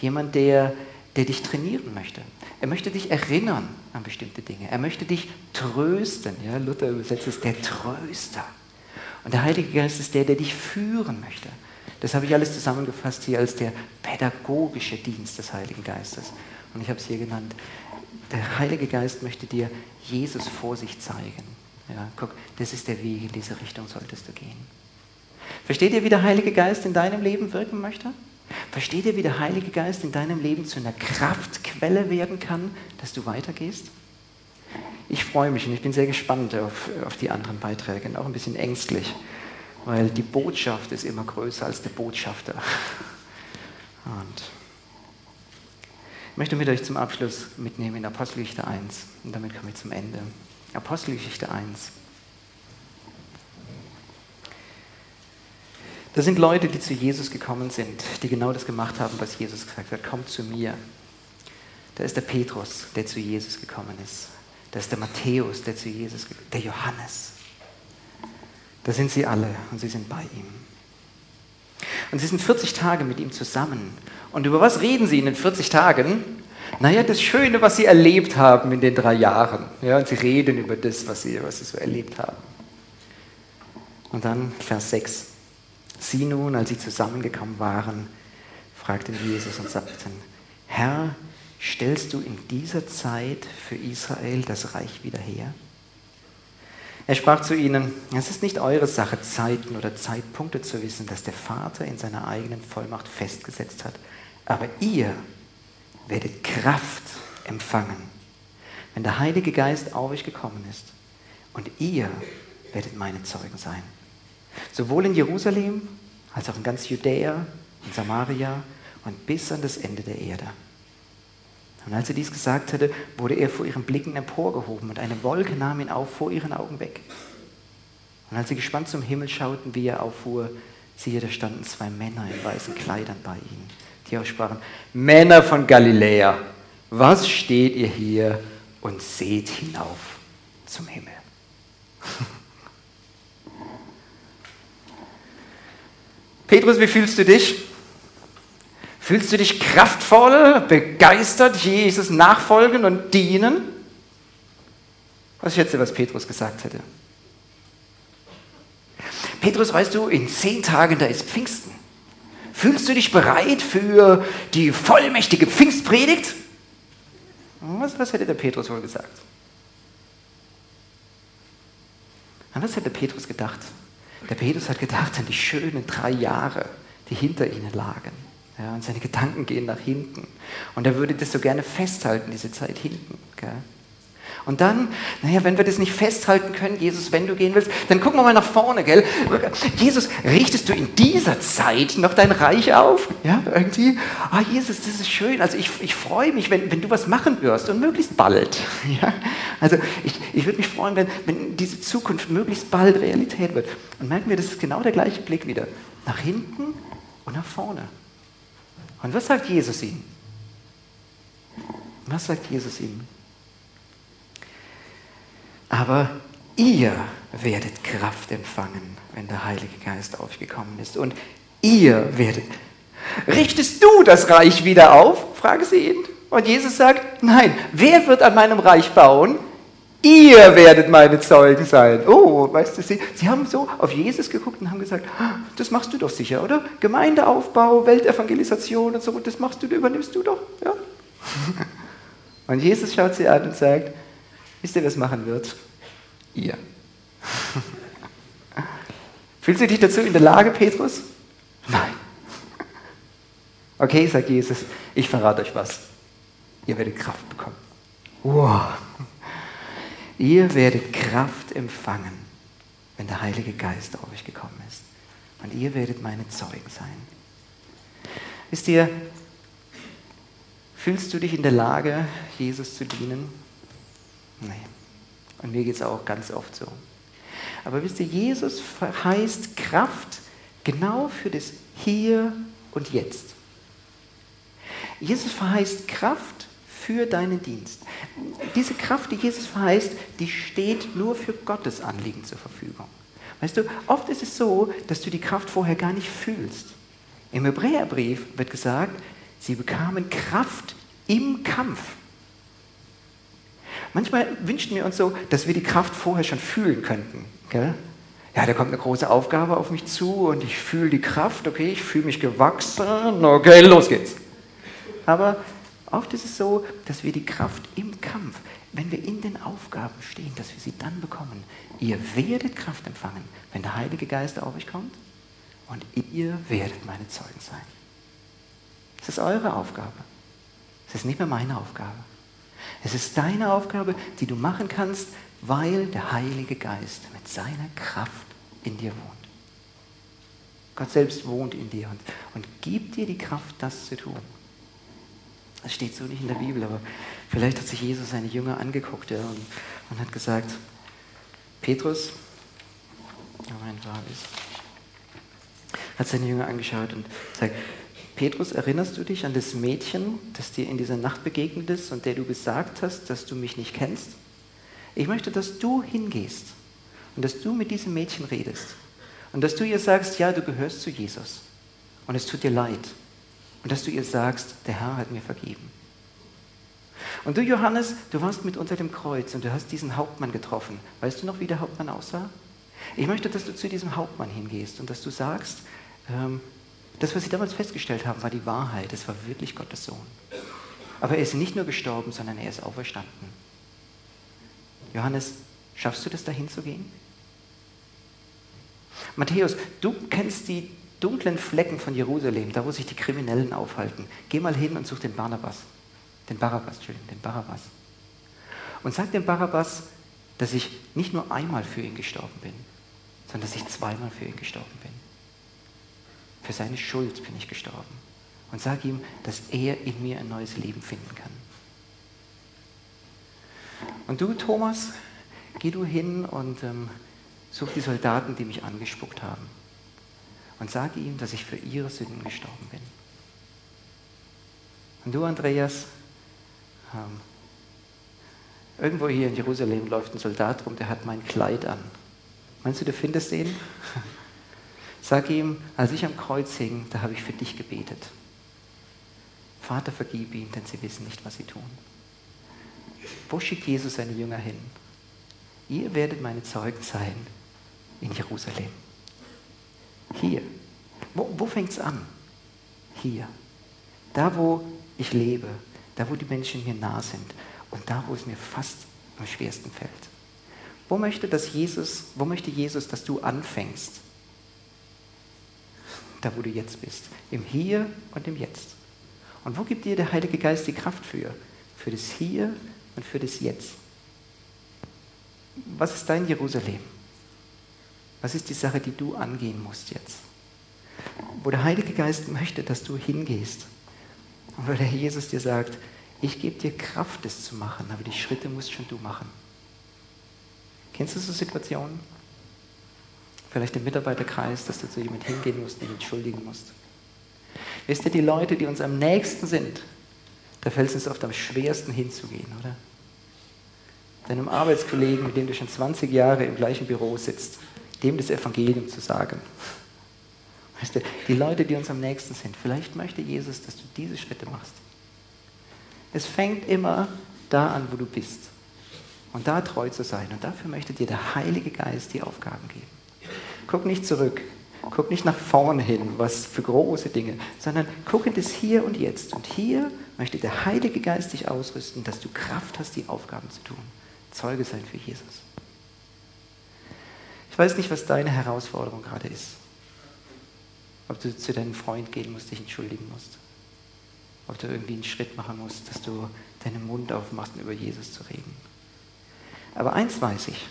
Jemand, der, der dich trainieren möchte. Er möchte dich erinnern an bestimmte Dinge. Er möchte dich trösten. Ja, Luther übersetzt es der Tröster. Und der Heilige Geist ist der, der dich führen möchte. Das habe ich alles zusammengefasst hier als der pädagogische Dienst des Heiligen Geistes. Und ich habe es hier genannt. Der Heilige Geist möchte dir Jesus vor sich zeigen. Ja, guck, das ist der Weg, in diese Richtung solltest du gehen. Versteht ihr, wie der Heilige Geist in deinem Leben wirken möchte? Versteht ihr, wie der Heilige Geist in deinem Leben zu einer Kraftquelle werden kann, dass du weitergehst? Ich freue mich und ich bin sehr gespannt auf, auf die anderen Beiträge und auch ein bisschen ängstlich, weil die Botschaft ist immer größer als der Botschafter. Und ich möchte mit euch zum Abschluss mitnehmen in Apostelgeschichte 1 und damit komme ich zum Ende. Apostelgeschichte 1. Das sind Leute, die zu Jesus gekommen sind, die genau das gemacht haben, was Jesus gesagt hat. Kommt zu mir. Da ist der Petrus, der zu Jesus gekommen ist. Da ist der Matthäus, der zu Jesus gekommen ist. Der Johannes. Da sind sie alle und sie sind bei ihm. Und sie sind 40 Tage mit ihm zusammen. Und über was reden sie in den 40 Tagen? Naja, das Schöne, was sie erlebt haben in den drei Jahren. Ja, und sie reden über das, was sie, was sie so erlebt haben. Und dann Vers 6. Sie nun, als sie zusammengekommen waren, fragten Jesus und sagten, Herr, stellst du in dieser Zeit für Israel das Reich wieder her? Er sprach zu ihnen, es ist nicht eure Sache, Zeiten oder Zeitpunkte zu wissen, dass der Vater in seiner eigenen Vollmacht festgesetzt hat. Aber ihr werdet Kraft empfangen, wenn der Heilige Geist auf euch gekommen ist. Und ihr werdet meine Zeugen sein. Sowohl in Jerusalem als auch in ganz Judäa, in Samaria und bis an das Ende der Erde. Und als er dies gesagt hatte, wurde er vor ihren Blicken emporgehoben und eine Wolke nahm ihn auf vor ihren Augen weg. Und als sie gespannt zum Himmel schauten, wie er auffuhr, siehe, da standen zwei Männer in weißen Kleidern bei ihnen, die auch sprachen, Männer von Galiläa, was steht ihr hier und seht hinauf zum Himmel? Petrus, wie fühlst du dich? Fühlst du dich kraftvoll, begeistert, Jesus nachfolgen und dienen? Was schätzt du, was Petrus gesagt hätte? Petrus, weißt du, in zehn Tagen, da ist Pfingsten. Fühlst du dich bereit für die vollmächtige Pfingstpredigt? Was, was hätte der Petrus wohl gesagt? An was hätte Petrus gedacht? Der Petrus hat gedacht an die schönen drei Jahre, die hinter ihnen lagen. Ja, und seine Gedanken gehen nach hinten. Und er würde das so gerne festhalten, diese Zeit hinten. Gell? Und dann, naja, wenn wir das nicht festhalten können, Jesus, wenn du gehen willst, dann gucken wir mal nach vorne, gell? Jesus, richtest du in dieser Zeit noch dein Reich auf? Ja, irgendwie, ah, Jesus, das ist schön. Also ich, ich freue mich, wenn, wenn du was machen wirst und möglichst bald. Ja? Also ich, ich würde mich freuen, wenn, wenn diese Zukunft möglichst bald Realität wird. Und merken wir, das ist genau der gleiche Blick wieder. Nach hinten und nach vorne. Und was sagt Jesus ihm? Was sagt Jesus ihm? Aber ihr werdet Kraft empfangen, wenn der Heilige Geist aufgekommen ist. Und ihr werdet. Richtest du das Reich wieder auf? Frage sie ihn. Und Jesus sagt, nein, wer wird an meinem Reich bauen? Ihr werdet meine Zeugen sein. Oh, weißt du, sie, sie haben so auf Jesus geguckt und haben gesagt, ah, das machst du doch sicher, oder? Gemeindeaufbau, Weltevangelisation und so, das machst du, übernimmst du doch, ja? Und Jesus schaut sie an und sagt, wisst ihr, wer es machen wird? Ihr. Fühlst du dich dazu in der Lage, Petrus? Nein. Okay, sagt Jesus, ich verrate euch was. Ihr werdet Kraft bekommen. Wow. Ihr werdet Kraft empfangen, wenn der Heilige Geist auf euch gekommen ist. Und ihr werdet meine Zeugen sein. Wisst ihr, fühlst du dich in der Lage, Jesus zu dienen? Nein. Und mir geht es auch ganz oft so. Aber wisst ihr, Jesus verheißt Kraft genau für das Hier und Jetzt. Jesus verheißt Kraft für deinen Dienst. Diese Kraft, die Jesus verheißt, die steht nur für Gottes Anliegen zur Verfügung. Weißt du, oft ist es so, dass du die Kraft vorher gar nicht fühlst. Im Hebräerbrief wird gesagt, sie bekamen Kraft im Kampf. Manchmal wünschen wir uns so, dass wir die Kraft vorher schon fühlen könnten. Gell? Ja, da kommt eine große Aufgabe auf mich zu und ich fühle die Kraft, okay, ich fühle mich gewachsen, okay, los geht's. Aber oft ist es so, dass wir die Kraft im Kampf, wenn wir in den Aufgaben stehen, dass wir sie dann bekommen. Ihr werdet Kraft empfangen, wenn der Heilige Geist auf euch kommt und ihr werdet meine Zeugen sein. Das ist eure Aufgabe. Es ist nicht mehr meine Aufgabe. Es ist deine Aufgabe, die du machen kannst, weil der Heilige Geist mit seiner Kraft in dir wohnt. Gott selbst wohnt in dir und, und gibt dir die Kraft, das zu tun. Das steht so nicht in der Bibel, aber vielleicht hat sich Jesus seine Jünger angeguckt ja, und, und hat gesagt, Petrus, Moment, war es, hat seine Jünger angeschaut und sagt, Petrus, erinnerst du dich an das Mädchen, das dir in dieser Nacht begegnet ist und der du gesagt hast, dass du mich nicht kennst? Ich möchte, dass du hingehst und dass du mit diesem Mädchen redest und dass du ihr sagst, ja, du gehörst zu Jesus und es tut dir leid und dass du ihr sagst, der Herr hat mir vergeben. Und du, Johannes, du warst mit unter dem Kreuz und du hast diesen Hauptmann getroffen. Weißt du noch, wie der Hauptmann aussah? Ich möchte, dass du zu diesem Hauptmann hingehst und dass du sagst, ähm, das, was sie damals festgestellt haben, war die Wahrheit. Es war wirklich Gottes Sohn. Aber er ist nicht nur gestorben, sondern er ist auferstanden. Johannes, schaffst du das, dahin zu gehen? Matthäus, du kennst die dunklen Flecken von Jerusalem, da wo sich die Kriminellen aufhalten. Geh mal hin und such den Barnabas. Den Barabbas, Entschuldigung, den Barabbas. Und sag dem Barabbas, dass ich nicht nur einmal für ihn gestorben bin, sondern dass ich zweimal für ihn gestorben bin. Für seine Schuld bin ich gestorben. Und sag ihm, dass er in mir ein neues Leben finden kann. Und du, Thomas, geh du hin und ähm, such die Soldaten, die mich angespuckt haben. Und sage ihm, dass ich für ihre Sünden gestorben bin. Und du, Andreas, ähm, irgendwo hier in Jerusalem läuft ein Soldat rum, der hat mein Kleid an. Meinst du, du findest ihn? Sag ihm, als ich am Kreuz hing, da habe ich für dich gebetet. Vater, vergib ihnen, denn sie wissen nicht, was sie tun. Wo schickt Jesus seine Jünger hin? Ihr werdet meine Zeugen sein in Jerusalem. Hier. Wo, wo fängt es an? Hier. Da, wo ich lebe, da, wo die Menschen mir nah sind und da, wo es mir fast am schwersten fällt. Wo möchte, dass Jesus, wo möchte Jesus, dass du anfängst? Da, wo du jetzt bist. Im Hier und im Jetzt. Und wo gibt dir der Heilige Geist die Kraft für? Für das Hier und für das Jetzt. Was ist dein Jerusalem? Was ist die Sache, die du angehen musst jetzt? Wo der Heilige Geist möchte, dass du hingehst. Und wo der Jesus dir sagt, ich gebe dir Kraft, das zu machen, aber die Schritte musst schon du machen. Kennst du so Situationen? Vielleicht im Mitarbeiterkreis, dass du zu jemandem hingehen musst, ihn entschuldigen musst. Wisst ihr, die Leute, die uns am nächsten sind, da fällt es uns oft am schwersten hinzugehen, oder? Deinem Arbeitskollegen, mit dem du schon 20 Jahre im gleichen Büro sitzt, dem das Evangelium zu sagen. Weißt du, die Leute, die uns am nächsten sind, vielleicht möchte Jesus, dass du diese Schritte machst. Es fängt immer da an, wo du bist. Und da treu zu sein. Und dafür möchte dir der Heilige Geist die Aufgaben geben. Guck nicht zurück. Guck nicht nach vorne hin, was für große Dinge, sondern guck in das Hier und Jetzt. Und hier möchte der Heilige Geist dich ausrüsten, dass du Kraft hast, die Aufgaben zu tun. Zeuge sein für Jesus. Ich weiß nicht, was deine Herausforderung gerade ist. Ob du zu deinem Freund gehen musst, dich entschuldigen musst. Ob du irgendwie einen Schritt machen musst, dass du deinen Mund aufmachst, um über Jesus zu reden. Aber eins weiß ich,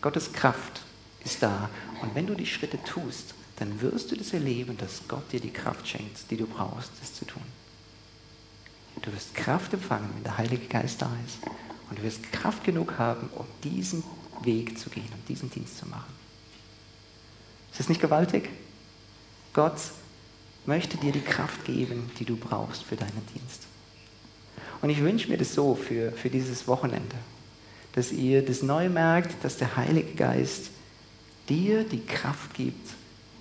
Gottes Kraft ist da. Und wenn du die Schritte tust, dann wirst du das erleben, dass Gott dir die Kraft schenkt, die du brauchst, das zu tun. Du wirst Kraft empfangen, wenn der Heilige Geist da ist. Und du wirst Kraft genug haben, um diesen Weg zu gehen, um diesen Dienst zu machen. Ist das nicht gewaltig? Gott möchte dir die Kraft geben, die du brauchst für deinen Dienst. Und ich wünsche mir das so für, für dieses Wochenende, dass ihr das neu merkt, dass der Heilige Geist dir die Kraft gibt,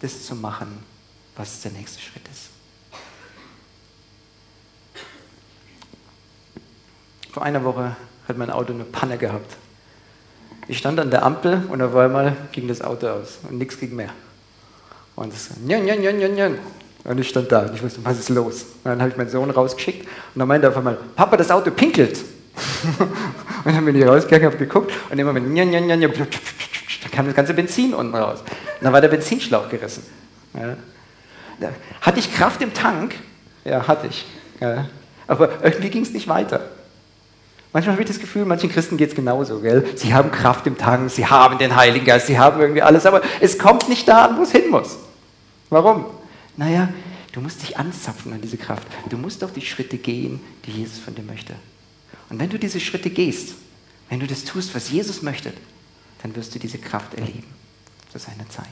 das zu machen, was der nächste Schritt ist. Vor einer Woche hat mein Auto eine Panne gehabt. Ich stand an der Ampel und auf einmal ging das Auto aus und nichts ging mehr. Und es njan, njan, njan, njan, njan. Und ich stand da und ich wusste, was ist los? Und dann habe ich meinen Sohn rausgeschickt und dann meinte er auf einmal, Papa, das Auto pinkelt. und dann bin ich rausgegangen, habe geguckt und immer mit njan, njan, njan, njan, da kam das ganze Benzin unten raus. Und dann war der Benzinschlauch gerissen. Ja. Hatte ich Kraft im Tank? Ja, hatte ich. Ja. Aber irgendwie ging es nicht weiter. Manchmal habe ich das Gefühl, manchen Christen geht es genauso, gell? Sie haben Kraft im Tank, sie haben den Heiligen Geist, sie haben irgendwie alles, aber es kommt nicht da an, wo es hin muss. Warum? Naja, du musst dich anzapfen an diese Kraft. Du musst auch die Schritte gehen, die Jesus von dir möchte. Und wenn du diese Schritte gehst, wenn du das tust, was Jesus möchte, dann wirst du diese Kraft erleben zu seiner Zeit.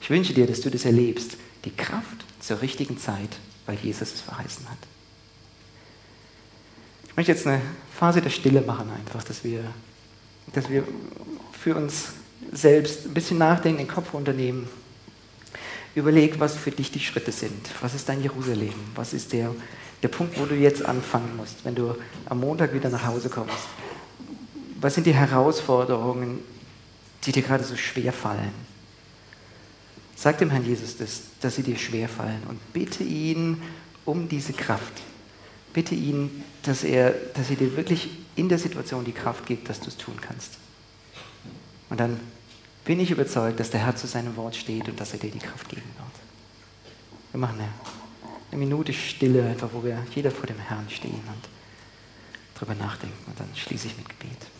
Ich wünsche dir, dass du das erlebst, die Kraft zur richtigen Zeit, weil Jesus es verheißen hat. Ich möchte jetzt eine Phase der Stille machen, einfach, dass wir, dass wir für uns selbst ein bisschen nachdenken, den Kopf runternehmen. Überleg, was für dich die Schritte sind. Was ist dein Jerusalem? Was ist der, der Punkt, wo du jetzt anfangen musst, wenn du am Montag wieder nach Hause kommst? Was sind die Herausforderungen, die dir gerade so schwer fallen? Sag dem Herrn Jesus das, dass sie dir schwer fallen und bitte ihn um diese Kraft. Bitte ihn, dass er, dass er dir wirklich in der Situation die Kraft gibt, dass du es tun kannst. Und dann bin ich überzeugt, dass der Herr zu seinem Wort steht und dass er dir die Kraft geben wird. Wir machen eine, eine Minute Stille, einfach wo wir jeder vor dem Herrn stehen und darüber nachdenken. Und dann schließe ich mit Gebet.